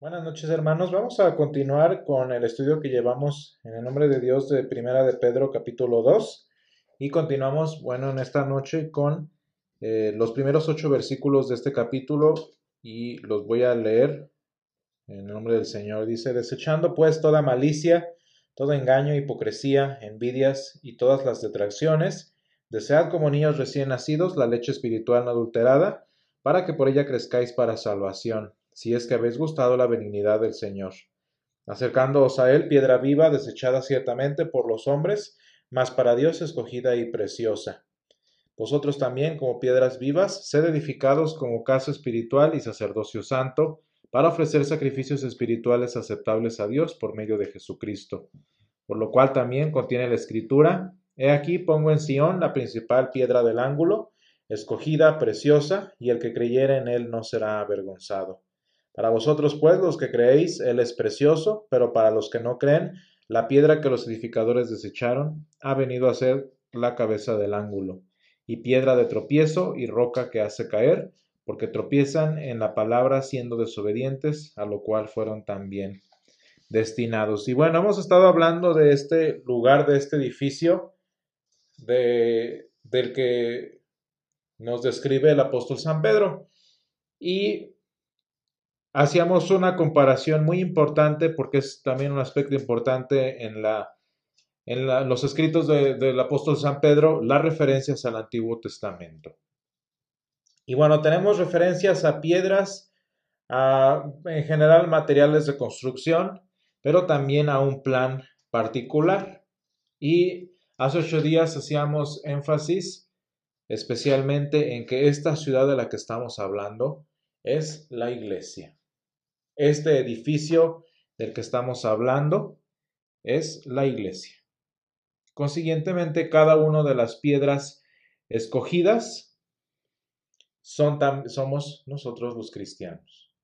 Buenas noches hermanos, vamos a continuar con el estudio que llevamos en el nombre de Dios de Primera de Pedro capítulo 2 y continuamos, bueno, en esta noche con eh, los primeros ocho versículos de este capítulo. Y los voy a leer en el nombre del Señor. Dice, desechando pues toda malicia, todo engaño, hipocresía, envidias y todas las detracciones, desead como niños recién nacidos la leche espiritual no adulterada, para que por ella crezcáis para salvación si es que habéis gustado la benignidad del Señor. Acercándoos a Él, piedra viva, desechada ciertamente por los hombres, mas para Dios escogida y preciosa. Vosotros también, como piedras vivas, sed edificados como casa espiritual y sacerdocio santo, para ofrecer sacrificios espirituales aceptables a Dios por medio de Jesucristo. Por lo cual también contiene la Escritura, He aquí pongo en Sión la principal piedra del ángulo, escogida, preciosa, y el que creyere en él no será avergonzado. Para vosotros, pues, los que creéis, Él es precioso, pero para los que no creen, la piedra que los edificadores desecharon ha venido a ser la cabeza del ángulo, y piedra de tropiezo y roca que hace caer, porque tropiezan en la palabra siendo desobedientes, a lo cual fueron también destinados. Y bueno, hemos estado hablando de este lugar, de este edificio, de, del que nos describe el apóstol San Pedro. Y hacíamos una comparación muy importante porque es también un aspecto importante en, la, en los escritos del apóstol San Pedro, las referencias al Antiguo Testamento. Y bueno, tenemos referencias a piedras, a, en general materiales de construcción, pero también a un plan particular. Y hace ocho días hacíamos énfasis especialmente en que esta ciudad de la que estamos hablando es la iglesia. Este edificio del que estamos hablando es la iglesia. Consiguientemente, cada una de las piedras escogidas son somos nosotros los cristianos.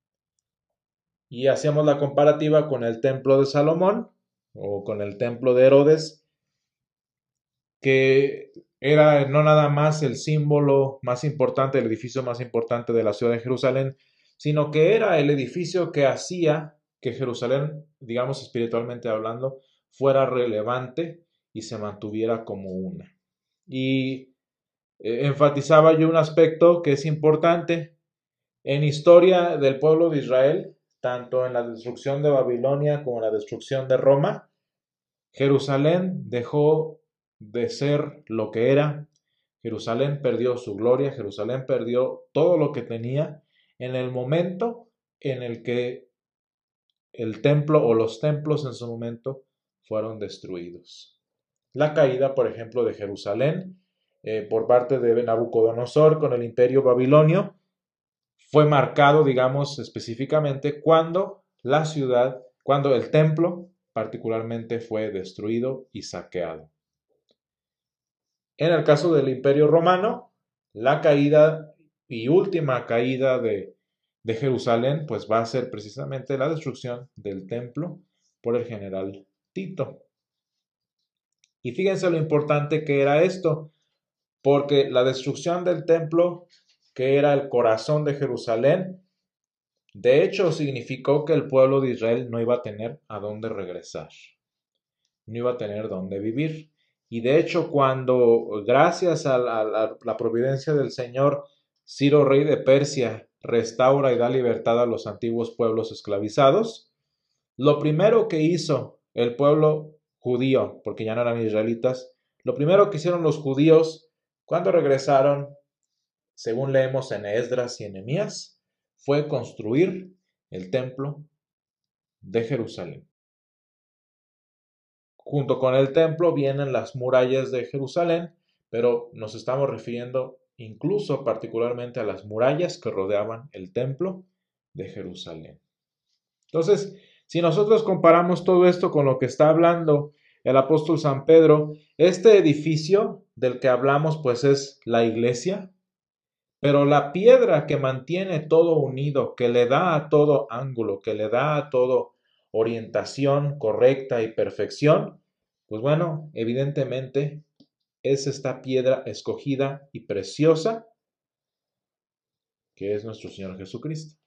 Y hacíamos la comparativa con el templo de Salomón o con el templo de Herodes, que era no nada más el símbolo más importante, el edificio más importante de la ciudad de Jerusalén, sino que era el edificio que hacía que Jerusalén, digamos espiritualmente hablando, fuera relevante y se mantuviera como una. Y eh, enfatizaba yo un aspecto que es importante en historia del pueblo de Israel, tanto en la destrucción de Babilonia como en la destrucción de Roma, Jerusalén dejó de ser lo que era, Jerusalén perdió su gloria, Jerusalén perdió todo lo que tenía en el momento en el que el templo o los templos en su momento fueron destruidos. La caída, por ejemplo, de Jerusalén eh, por parte de Nabucodonosor con el imperio babilonio fue marcado, digamos, específicamente cuando la ciudad, cuando el templo particularmente fue destruido y saqueado. En el caso del imperio romano, la caída y última caída de, de Jerusalén, pues va a ser precisamente la destrucción del templo por el general Tito. Y fíjense lo importante que era esto, porque la destrucción del templo, que era el corazón de Jerusalén, de hecho significó que el pueblo de Israel no iba a tener a dónde regresar, no iba a tener dónde vivir. Y de hecho, cuando gracias a la providencia del Señor, Ciro, rey de Persia, restaura y da libertad a los antiguos pueblos esclavizados, lo primero que hizo el pueblo judío, porque ya no eran israelitas, lo primero que hicieron los judíos cuando regresaron, según leemos en Esdras y en Nehemías, fue construir el templo de Jerusalén. Junto con el templo vienen las murallas de Jerusalén, pero nos estamos refiriendo incluso particularmente a las murallas que rodeaban el templo de Jerusalén. Entonces, si nosotros comparamos todo esto con lo que está hablando el apóstol San Pedro, este edificio del que hablamos pues es la iglesia, pero la piedra que mantiene todo unido, que le da a todo ángulo, que le da a todo orientación correcta y perfección, pues bueno, evidentemente es esta piedra escogida y preciosa que es nuestro Señor Jesucristo.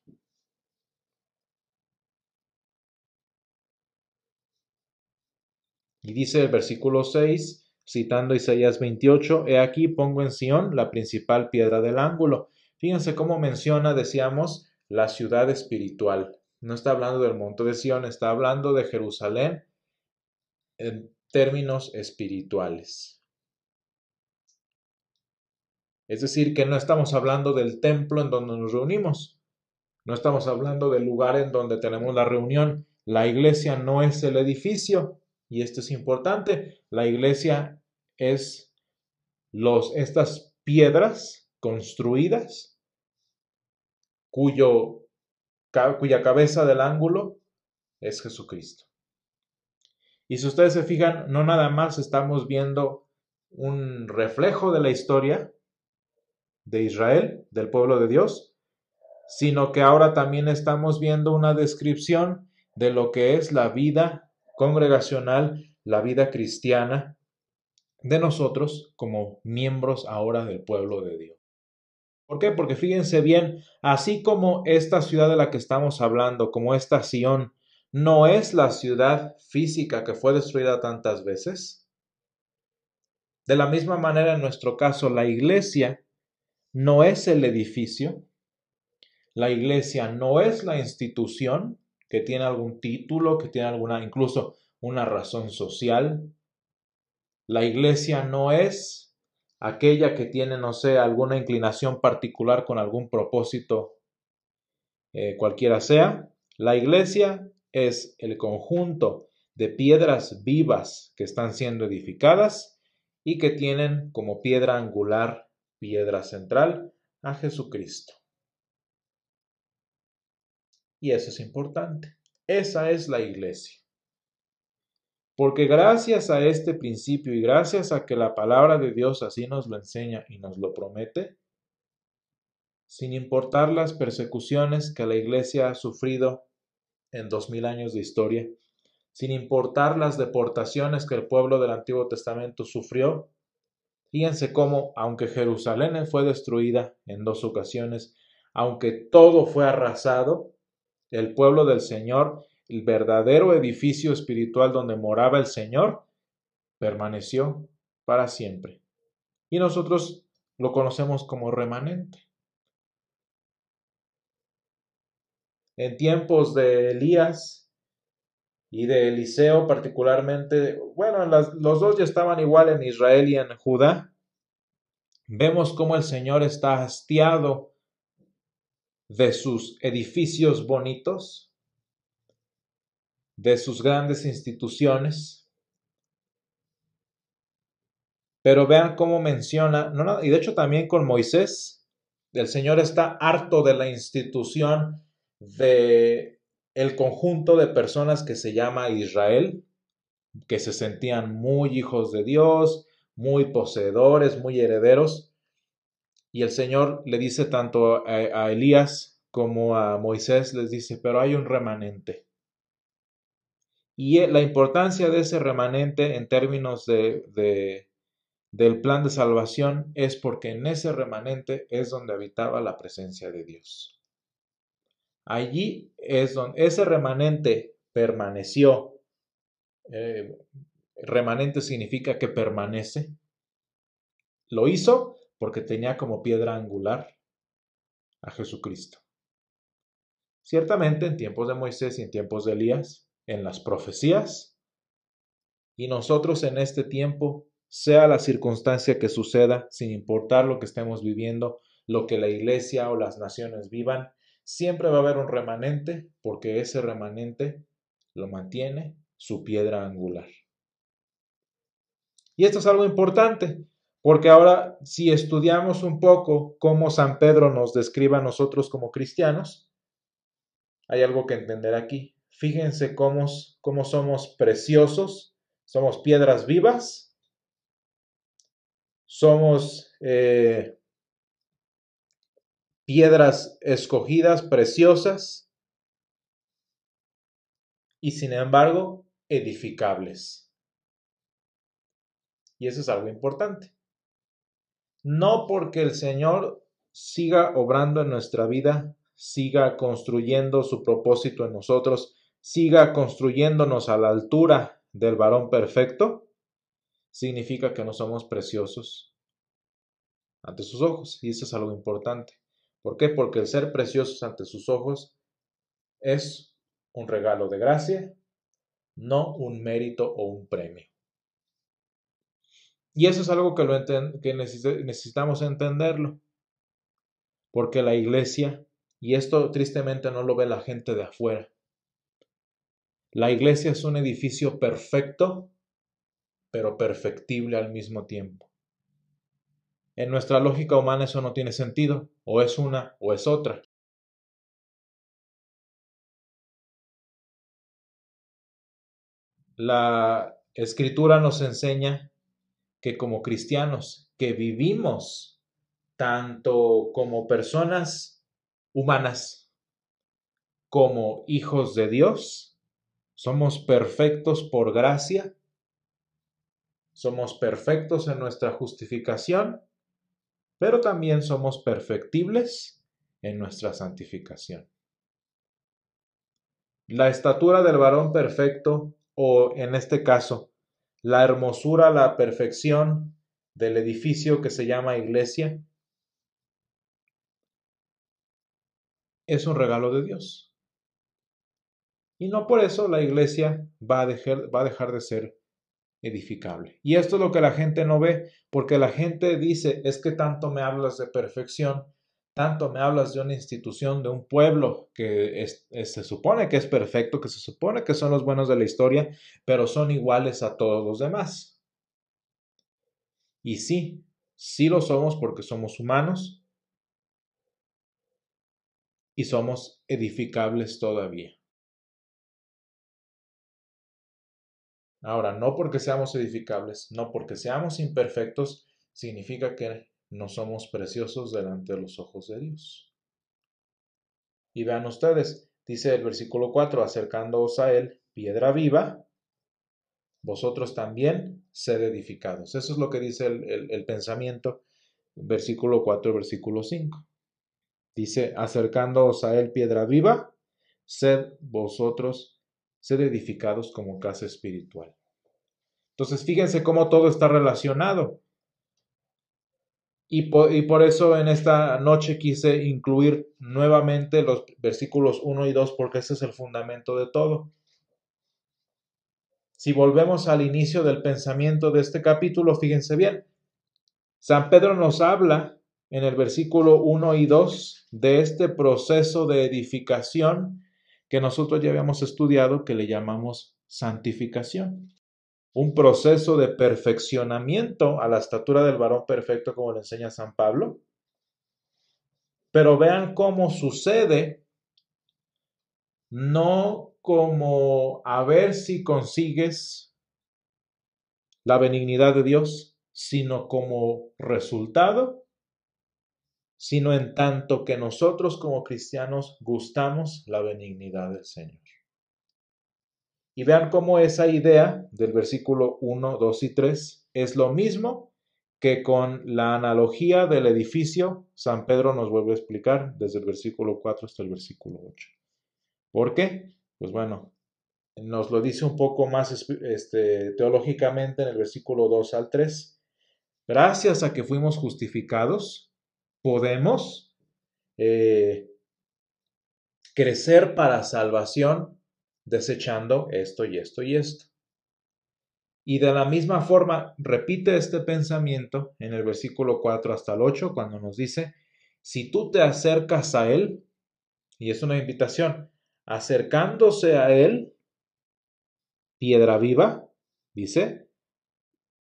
Y dice el versículo 6, citando Isaías 28, He aquí pongo en Sión la principal piedra del ángulo. Fíjense cómo menciona, decíamos, la ciudad espiritual. No está hablando del monte de Sión, está hablando de Jerusalén en términos espirituales. Es decir, que no estamos hablando del templo en donde nos reunimos, no estamos hablando del lugar en donde tenemos la reunión. La iglesia no es el edificio, y esto es importante. La iglesia es los, estas piedras construidas cuyo, cuya cabeza del ángulo es Jesucristo. Y si ustedes se fijan, no nada más estamos viendo un reflejo de la historia de Israel, del pueblo de Dios, sino que ahora también estamos viendo una descripción de lo que es la vida congregacional, la vida cristiana de nosotros como miembros ahora del pueblo de Dios. ¿Por qué? Porque fíjense bien, así como esta ciudad de la que estamos hablando, como esta Sión, no es la ciudad física que fue destruida tantas veces. De la misma manera, en nuestro caso, la iglesia no es el edificio, la iglesia no es la institución que tiene algún título, que tiene alguna, incluso una razón social. La iglesia no es aquella que tiene, no sé, alguna inclinación particular con algún propósito eh, cualquiera sea. La iglesia es el conjunto de piedras vivas que están siendo edificadas y que tienen como piedra angular, piedra central, a Jesucristo. Y eso es importante. Esa es la iglesia. Porque gracias a este principio y gracias a que la palabra de Dios así nos lo enseña y nos lo promete, sin importar las persecuciones que la iglesia ha sufrido en dos mil años de historia, sin importar las deportaciones que el pueblo del Antiguo Testamento sufrió, fíjense cómo, aunque Jerusalén fue destruida en dos ocasiones, aunque todo fue arrasado, el pueblo del Señor el verdadero edificio espiritual donde moraba el Señor, permaneció para siempre. Y nosotros lo conocemos como remanente. En tiempos de Elías y de Eliseo particularmente, bueno, los dos ya estaban igual en Israel y en Judá, vemos cómo el Señor está hastiado de sus edificios bonitos, de sus grandes instituciones. Pero vean cómo menciona, no, y de hecho también con Moisés, el Señor está harto de la institución de el conjunto de personas que se llama Israel, que se sentían muy hijos de Dios, muy poseedores, muy herederos. Y el Señor le dice tanto a, Elías como a Moisés, les dice, pero hay un remanente y la importancia de ese remanente en términos de, del plan de salvación es porque en ese remanente es donde habitaba la presencia de Dios. Allí es donde ese remanente permaneció. Eh, remanente significa que permanece. Lo hizo porque tenía como piedra angular a Jesucristo. Ciertamente en tiempos de Moisés y en tiempos de Elías, en las profecías y nosotros en este tiempo, sea la circunstancia que suceda, sin importar lo que estemos viviendo, lo que la iglesia o las naciones vivan, siempre va a haber un remanente porque ese remanente lo mantiene su piedra angular. Y esto es algo importante, porque ahora si estudiamos un poco cómo San Pedro nos describe a nosotros como cristianos, hay algo que entender aquí. Fíjense cómo, cómo somos preciosos, somos piedras vivas, somos eh, piedras escogidas, preciosas, y sin embargo edificables. Y eso es algo importante. No porque el Señor siga obrando en nuestra vida, siga construyendo su propósito en nosotros, siga construyéndonos a la altura del varón perfecto significa que no somos preciosos ante sus ojos. Y eso es algo importante. ¿Por qué? Porque el ser preciosos ante sus ojos es un regalo de gracia, no un mérito o un premio. Y eso es algo que, que necesitamos entenderlo. Porque la iglesia, y esto tristemente no lo ve la gente de afuera, la iglesia es un edificio perfecto, pero perfectible al mismo tiempo. En nuestra lógica humana eso no tiene sentido, o es una o es otra. La escritura nos enseña que como cristianos, que vivimos tanto como personas humanas como hijos de Dios, somos perfectos por gracia, somos perfectos en nuestra justificación, pero también somos perfectibles en nuestra santificación. La estatura del varón perfecto, o en este caso, la hermosura, la perfección del edificio que se llama iglesia, es un regalo de Dios. Y no por eso la iglesia va a dejar, va a dejar de ser edificable. Y esto es lo que la gente no ve, porque la gente dice, es que tanto me hablas de perfección, tanto me hablas de una institución, de un pueblo que se supone que es perfecto, que se supone que son los buenos de la historia, pero son iguales a todos los demás. Y sí, sí lo somos porque somos humanos y somos edificables todavía. Ahora, no porque seamos edificables, no porque seamos imperfectos, significa que no somos preciosos delante de los ojos de Dios. Y vean ustedes, dice el versículo 4, acercándoos a él, piedra viva, vosotros también sed edificados. Eso es lo que dice el, pensamiento, versículo 4, versículo 5. Dice, acercándoos a él, piedra viva, sed vosotros, sed edificados como casa espiritual. Entonces, fíjense cómo todo está relacionado. Y por, eso en esta noche quise incluir nuevamente los versículos 1 y 2 porque ese es el fundamento de todo. Si volvemos al inicio del pensamiento de este capítulo, fíjense bien, San Pedro nos habla en el versículo 1 y 2 de este proceso de edificación que nosotros ya habíamos estudiado que le llamamos santificación un proceso de perfeccionamiento a la estatura del varón perfecto, como le enseña San Pablo. Pero vean cómo sucede, no como a ver si consigues la benignidad de Dios, sino como resultado, sino en tanto que nosotros como cristianos gustamos la benignidad del Señor. Y vean cómo esa idea del versículo 1, 2 y 3 es lo mismo que con la analogía del edificio, San Pedro nos vuelve a explicar desde el versículo 4 hasta el versículo 8. ¿Por qué? Pues bueno, nos lo dice un poco más este, teológicamente en el versículo 2 al 3. Gracias a que fuimos justificados, podemos eh, crecer para salvación desechando esto y esto y esto. Y de la misma forma, repite este pensamiento en el versículo 4 hasta el 8, cuando nos dice, si tú te acercas a Él, y es una invitación, acercándose a Él, piedra viva, dice,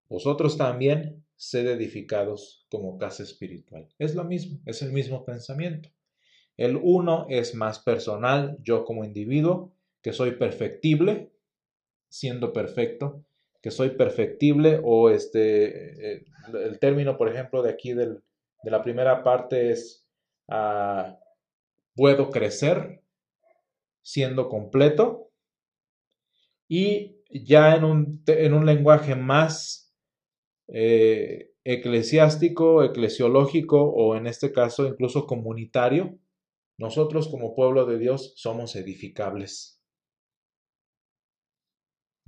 vosotros también sed edificados como casa espiritual. Es lo mismo, es el mismo pensamiento. El uno es más personal, yo como individuo, que soy perfectible, siendo perfecto, que soy perfectible o este, eh, el término, por ejemplo, de aquí del, de la primera parte es ah, puedo crecer siendo completo y ya en un, en un lenguaje más eh, eclesiástico, eclesiológico o en este caso incluso comunitario, nosotros como pueblo de Dios somos edificables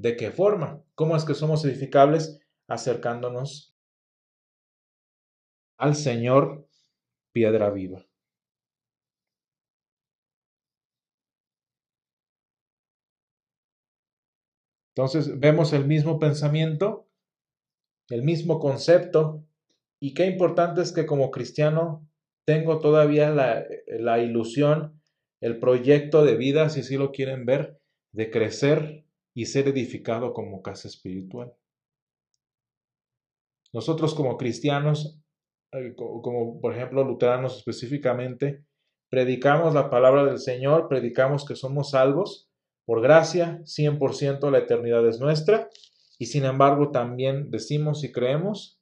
¿De qué forma? ¿Cómo es que somos edificables? Acercándonos al Señor piedra viva. Entonces vemos el mismo pensamiento, el mismo concepto, y qué importante es que como cristiano tengo todavía la, la ilusión, el proyecto de vida, si así lo quieren ver, de crecer y ser edificado como casa espiritual. Nosotros como cristianos, eh, como por ejemplo luteranos específicamente, predicamos la palabra del Señor, predicamos que somos salvos, por gracia, 100% la eternidad es nuestra, y sin embargo también decimos y creemos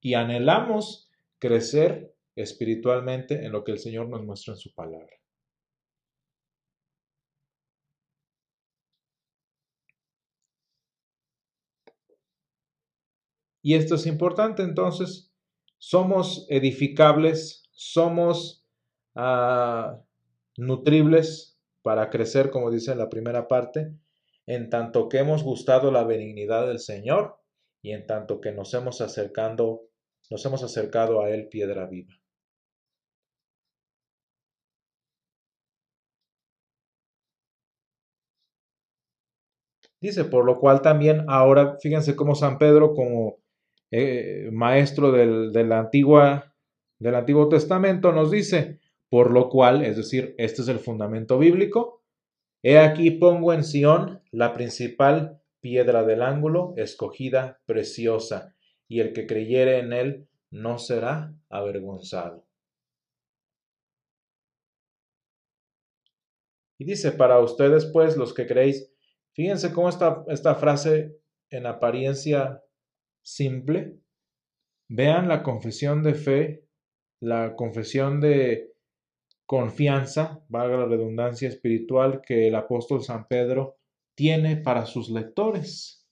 y anhelamos crecer espiritualmente en lo que el Señor nos muestra en su palabra. Y esto es importante, entonces, somos edificables, somos uh, nutribles para crecer, como dice en la primera parte, en tanto que hemos gustado la benignidad del Señor y en tanto que nos hemos acercando, nos hemos acercado a Él piedra viva. Dice, por lo cual también ahora, fíjense cómo San Pedro, como eh, maestro del, antigua, del Antiguo Testamento, nos dice, por lo cual, es decir, este es el fundamento bíblico. He aquí pongo en Sión la principal piedra del ángulo, escogida, preciosa, y el que creyere en él no será avergonzado. Y dice, para ustedes pues, los que creéis, fíjense cómo esta, esta frase en apariencia simple, vean la confesión de fe, la confesión de confianza, valga la redundancia espiritual, que el apóstol San Pedro tiene para sus lectores.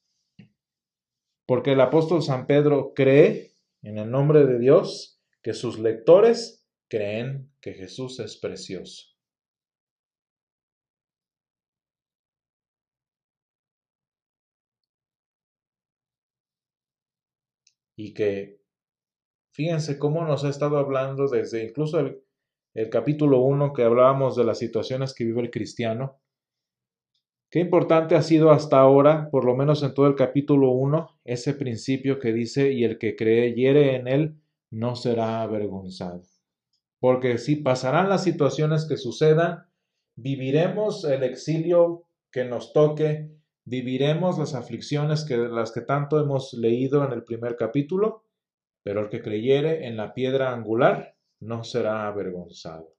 Porque el apóstol San Pedro cree en el nombre de Dios que sus lectores creen que Jesús es precioso. Y que, fíjense cómo nos ha estado hablando desde incluso el, el capítulo 1 que hablábamos de las situaciones que vive el cristiano. Qué importante ha sido hasta ahora, por lo menos en todo el capítulo 1, ese principio que dice, y el que creyere en él no será avergonzado. Porque si pasarán las situaciones que sucedan, viviremos el exilio que nos toque, viviremos las aflicciones que las que tanto hemos leído en el primer capítulo, pero el que creyere en la piedra angular no será avergonzado.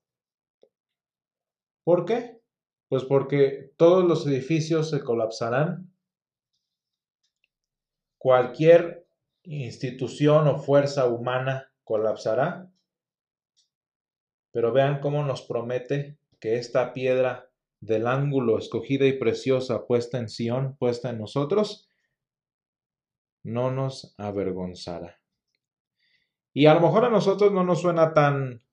¿Por qué? Pues porque todos los edificios se colapsarán. Cualquier institución o fuerza humana colapsará. Pero vean cómo nos promete que esta piedra del ángulo escogida y preciosa puesta en Sión, puesta en nosotros, no nos avergonzará. Y a lo mejor a nosotros no nos suena tan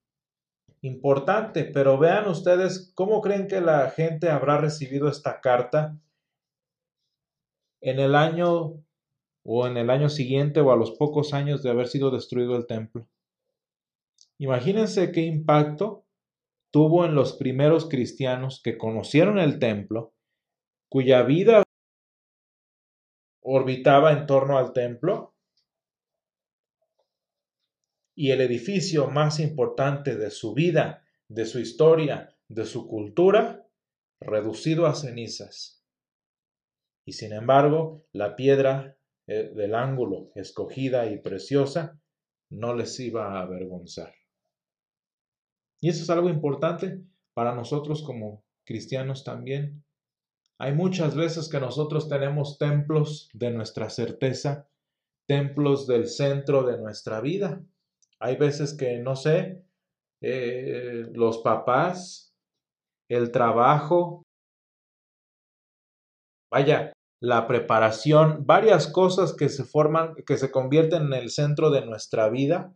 importante, pero vean ustedes cómo creen que la gente habrá recibido esta carta en el año o en el año siguiente o a los pocos años de haber sido destruido el templo. Imagínense qué impacto tuvo en los primeros cristianos que conocieron el templo, cuya vida orbitaba en torno al templo y el edificio más importante de su vida, de su historia, de su cultura, reducido a cenizas. Y sin embargo, la piedra eh, del ángulo, escogida y preciosa, no les iba a avergonzar. Y eso es algo importante para nosotros como cristianos también. Hay muchas veces que nosotros tenemos templos de nuestra certeza, templos del centro de nuestra vida, hay veces que, no sé, eh, los papás, el trabajo, vaya, la preparación, varias cosas que se forman, que se convierten en el centro de nuestra vida.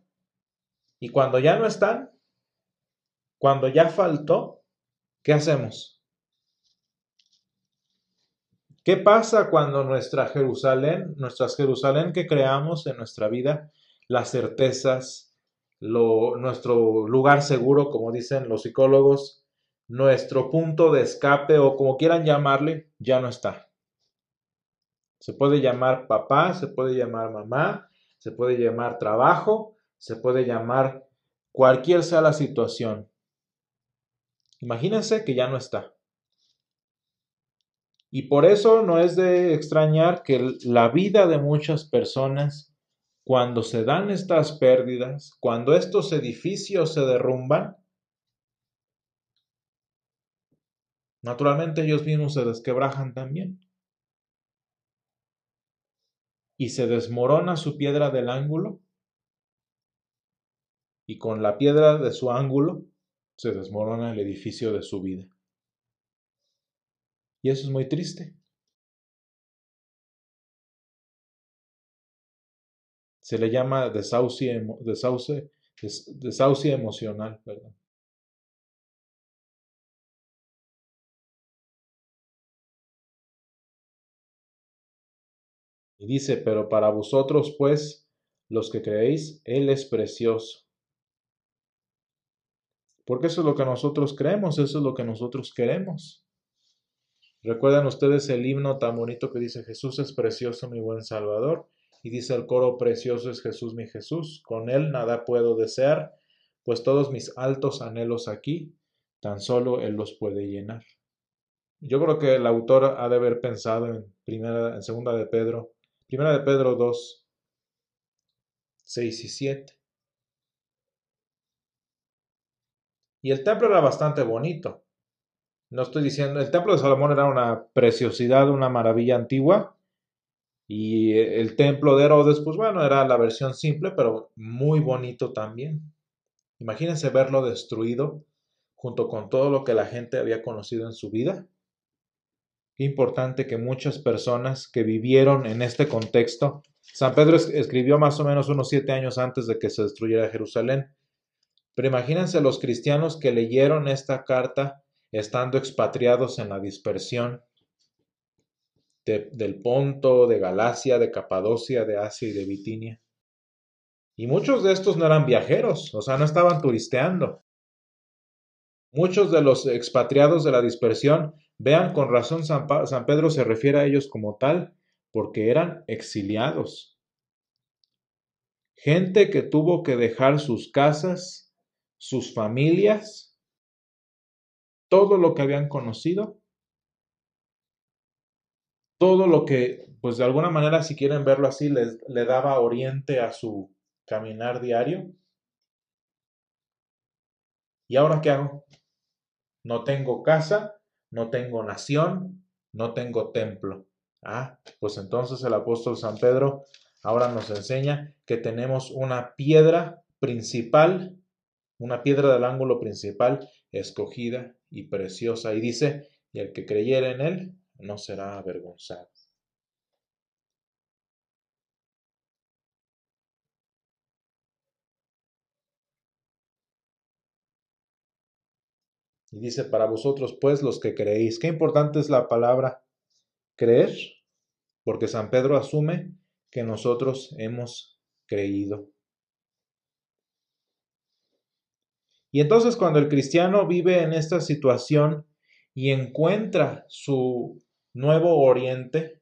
Y cuando ya no están, cuando ya faltó, ¿qué hacemos? ¿Qué pasa cuando nuestra Jerusalén, nuestras Jerusalén que creamos en nuestra vida, las certezas, lo, nuestro lugar seguro, como dicen los psicólogos, nuestro punto de escape o como quieran llamarle, ya no está? Se puede llamar papá, se puede llamar mamá, se puede llamar trabajo, se puede llamar cualquier sea la situación. Imagínense que ya no está. Y por eso no es de extrañar que la vida de muchas personas, cuando se dan estas pérdidas, cuando estos edificios se derrumban, naturalmente ellos mismos se desquebrajan también. Y se desmorona su piedra del ángulo. Y con la piedra de su ángulo se desmorona el edificio de su vida. Y eso es muy triste. Se le llama desahucio, desahucio emocional. Perdón. Y dice, pero para vosotros pues, los que creéis, Él es precioso. Porque eso es lo que nosotros creemos, eso es lo que nosotros queremos. ¿Recuerdan ustedes el himno tan bonito que dice Jesús es precioso mi buen Salvador? Y dice el coro precioso es Jesús mi Jesús, con él nada puedo desear, pues todos mis altos anhelos aquí, tan solo él los puede llenar. Yo creo que el autor ha de haber pensado en primera, en segunda de Pedro, primera de Pedro 2, 6 y 7. Y el templo era bastante bonito. No estoy diciendo, el templo de Salomón era una preciosidad, una maravilla antigua. Y el templo de Herodes, pues bueno, era la versión simple, pero muy bonito también. Imagínense verlo destruido junto con todo lo que la gente había conocido en su vida. Qué importante que muchas personas que vivieron en este contexto, San Pedro escribió más o menos unos siete años antes de que se destruyera Jerusalén. Pero imagínense los cristianos que leyeron esta carta estando expatriados en la dispersión del Ponto, de Galacia, de Capadocia, de Asia y de Bitinia. Y muchos de estos no eran viajeros, o sea, no estaban turisteando. Muchos de los expatriados de la dispersión, vean, con razón San, San Pedro se refiere a ellos como tal, porque eran exiliados. Gente que tuvo que dejar sus casas, sus familias, todo lo que habían conocido, todo lo que, pues de alguna manera, si quieren verlo así, les, le daba oriente a su caminar diario. ¿Y ahora qué hago? No tengo casa, no tengo nación, no tengo templo. Ah, pues entonces el apóstol San Pedro ahora nos enseña que tenemos una piedra principal, una piedra del ángulo principal escogida y preciosa. Y dice, y el que creyere en él no será avergonzado. Y dice, para vosotros pues los que creéis. Qué importante es la palabra creer, porque San Pedro asume que nosotros hemos creído. Y entonces cuando el cristiano vive en esta situación y encuentra su nuevo oriente,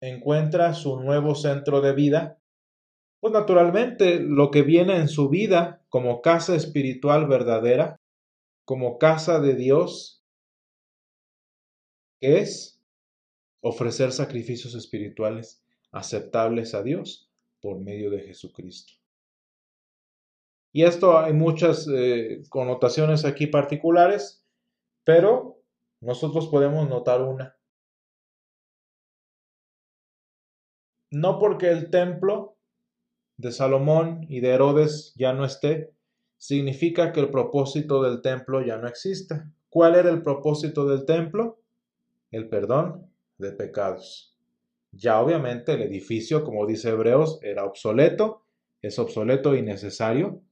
encuentra su nuevo centro de vida, pues naturalmente lo que viene en su vida como casa espiritual verdadera, como casa de Dios, es ofrecer sacrificios espirituales aceptables a Dios por medio de Jesucristo. Y esto hay muchas eh, connotaciones aquí particulares, pero nosotros podemos notar una. No porque el templo de Salomón y de Herodes ya no esté, significa que el propósito del templo ya no exista. ¿Cuál era el propósito del templo? El perdón de pecados. Ya obviamente el edificio, como dice Hebreos, era obsoleto, es obsoleto y necesario,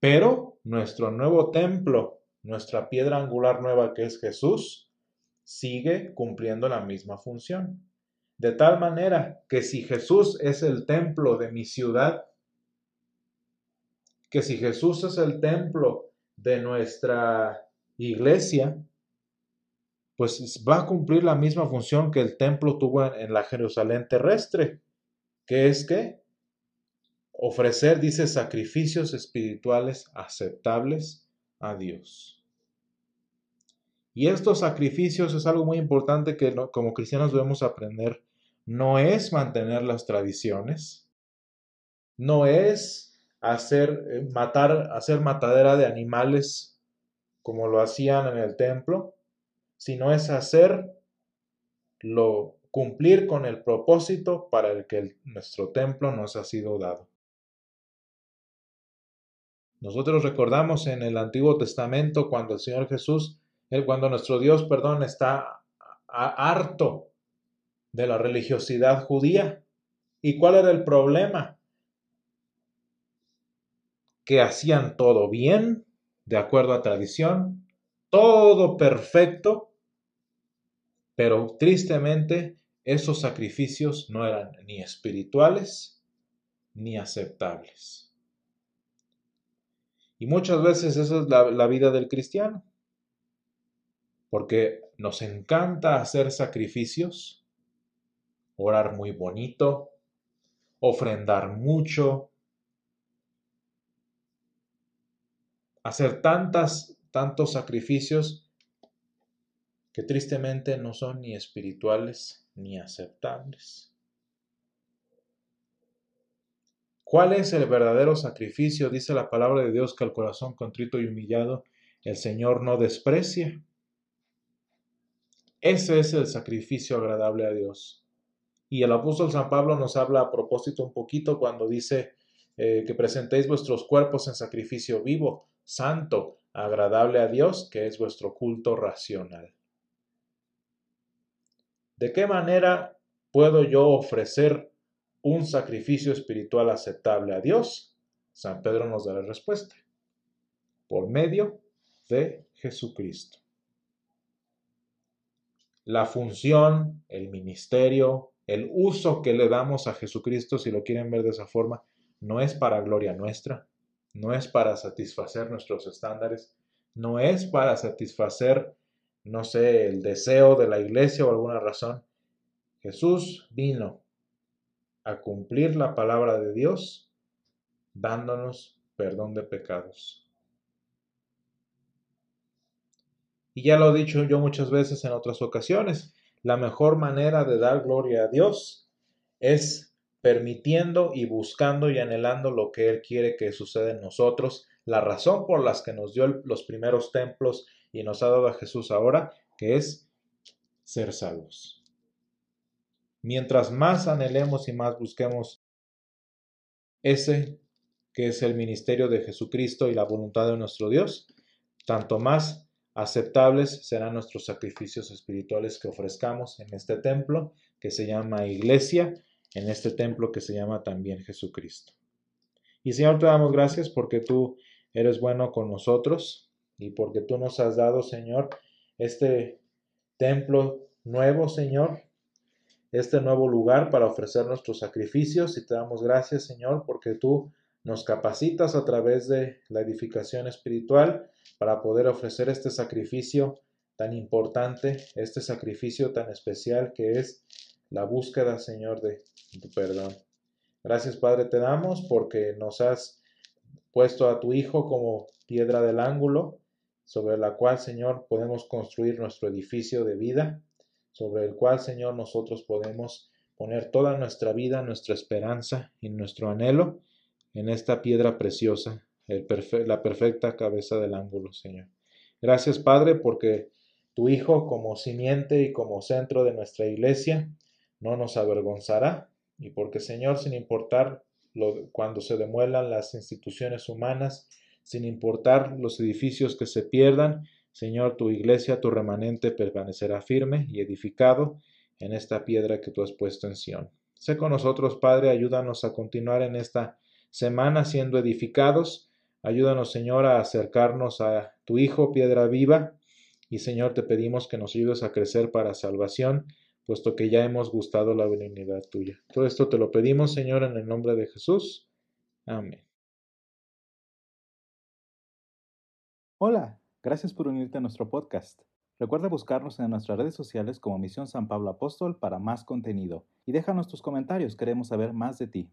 pero nuestro nuevo templo, nuestra piedra angular nueva que es Jesús, sigue cumpliendo la misma función. De tal manera que si Jesús es el templo de mi ciudad, que si Jesús es el templo de nuestra iglesia, pues va a cumplir la misma función que el templo tuvo en, la Jerusalén terrestre, que es que ofrecer, dice, sacrificios espirituales aceptables a Dios. Y estos sacrificios es algo muy importante que como cristianos debemos aprender. No es mantener las tradiciones, no es hacer eh, matar, hacer matadera de animales como lo hacían en el templo, sino es hacer lo cumplir con el propósito para el que nuestro templo nos ha sido dado. Nosotros recordamos en el Antiguo Testamento cuando el Señor Jesús, cuando nuestro Dios, perdón, está harto de la religiosidad judía. ¿Y cuál era el problema? Que hacían todo bien, de acuerdo a tradición, todo perfecto, pero tristemente esos sacrificios no eran ni espirituales ni aceptables. Y muchas veces esa es la, vida del cristiano. Porque nos encanta hacer sacrificios, orar muy bonito, ofrendar mucho, hacer tantas, tantos sacrificios que tristemente no son ni espirituales ni aceptables. ¿Cuál es el verdadero sacrificio? Dice la palabra de Dios que el corazón contrito y humillado el Señor no desprecia. Ese es el sacrificio agradable a Dios. Y el apóstol San Pablo nos habla a propósito un poquito cuando dice eh, que presentéis vuestros cuerpos en sacrificio vivo, santo, agradable a Dios, que es vuestro culto racional. ¿De qué manera puedo yo ofrecer un sacrificio espiritual aceptable a Dios? San Pedro nos da la respuesta. Por medio de Jesucristo. La función, el ministerio, el uso que le damos a Jesucristo, si lo quieren ver de esa forma, no es para gloria nuestra, no es para satisfacer nuestros estándares, no es para satisfacer, no sé, el deseo de la iglesia o alguna razón. Jesús vino a cumplir la palabra de Dios, dándonos perdón de pecados. Y ya lo he dicho yo muchas veces en otras ocasiones, la mejor manera de dar gloria a Dios es permitiendo y buscando y anhelando lo que Él quiere que suceda en nosotros, la razón por la que nos dio los primeros templos y nos ha dado a Jesús ahora, que es ser salvos. Mientras más anhelemos y más busquemos ese que es el ministerio de Jesucristo y la voluntad de nuestro Dios, tanto más aceptables serán nuestros sacrificios espirituales que ofrezcamos en este templo que se llama iglesia, en este templo que se llama también Jesucristo. Y Señor, te damos gracias porque tú eres bueno con nosotros y porque tú nos has dado, Señor, este templo nuevo, Señor, este nuevo lugar para ofrecer nuestros sacrificios y te damos gracias, Señor, porque tú nos capacitas a través de la edificación espiritual para poder ofrecer este sacrificio tan importante, este sacrificio tan especial que es la búsqueda, Señor, de tu perdón. Gracias, Padre, te damos porque nos has puesto a tu Hijo como piedra del ángulo, sobre la cual, Señor, podemos construir nuestro edificio de vida sobre el cual, Señor, nosotros podemos poner toda nuestra vida, nuestra esperanza y nuestro anhelo en esta piedra preciosa, la perfecta cabeza del ángulo, Señor. Gracias, Padre, porque tu Hijo, como simiente y como centro de nuestra iglesia, no nos avergonzará, y porque, Señor, sin importar lo, cuando se demuelan las instituciones humanas, sin importar los edificios que se pierdan, Señor, tu iglesia, tu remanente permanecerá firme y edificado en esta piedra que tú has puesto en Sión. Sé con nosotros, Padre, ayúdanos a continuar en esta semana siendo edificados. Ayúdanos, Señor, a acercarnos a tu Hijo, piedra viva, Y Señor, te pedimos que nos ayudes a crecer para salvación, puesto que ya hemos gustado la benignidad tuya. Todo esto te lo pedimos, Señor, en el nombre de Jesús. Amén. Hola, gracias por unirte a nuestro podcast. Recuerda buscarnos en nuestras redes sociales como Misión San Pablo Apóstol para más contenido y déjanos tus comentarios, queremos saber más de ti.